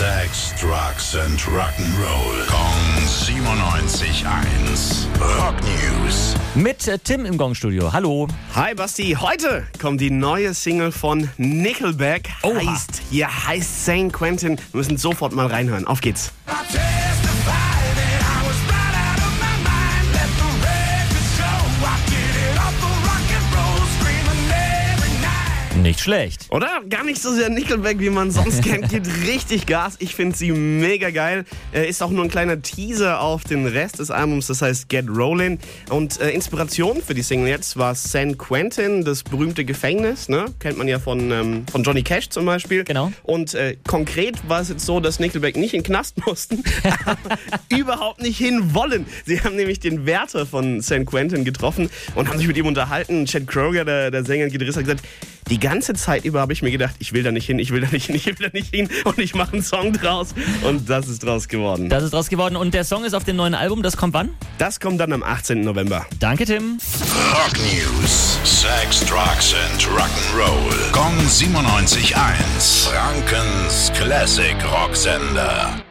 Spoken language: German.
Sex, Drugs and Rock'n'Roll. Kong 97.1. Rock News. Mit äh, Tim im Gongstudio. Hallo. Hi Basti, heute kommt die neue Single von Nickelback. Oha. Heißt, hier heißt St. Quentin. Wir müssen sofort mal reinhören. Auf geht's. Nicht schlecht. Oder? Gar nicht so sehr Nickelback, wie man sonst kennt. Gibt richtig Gas. Ich finde sie mega geil. Äh, ist auch nur ein kleiner Teaser auf den Rest des Albums, das heißt Get Rollin'. Und äh, Inspiration für die Single jetzt war San Quentin, das berühmte Gefängnis. Ne? Kennt man ja von, ähm, von Johnny Cash zum Beispiel. Genau. Und äh, konkret war es jetzt so, dass Nickelback nicht in den Knast mussten, aber überhaupt nicht hin wollen. Sie haben nämlich den Wärter von San Quentin getroffen und haben sich mit ihm unterhalten. Chad Kroger, der, der Sänger und Gitarrist, hat gesagt, die ganze Zeit über habe ich mir gedacht, ich will da nicht hin, ich will da nicht hin, ich will da nicht hin und ich mache einen Song draus und das ist draus geworden. Das ist draus geworden. Und der Song ist auf dem neuen Album. Das kommt wann? Das kommt dann am 18. November. Danke, Tim. Rock News. Sex, Drugs and Rock'n'Roll. Kong 97.1. Frankens Classic Rocksender.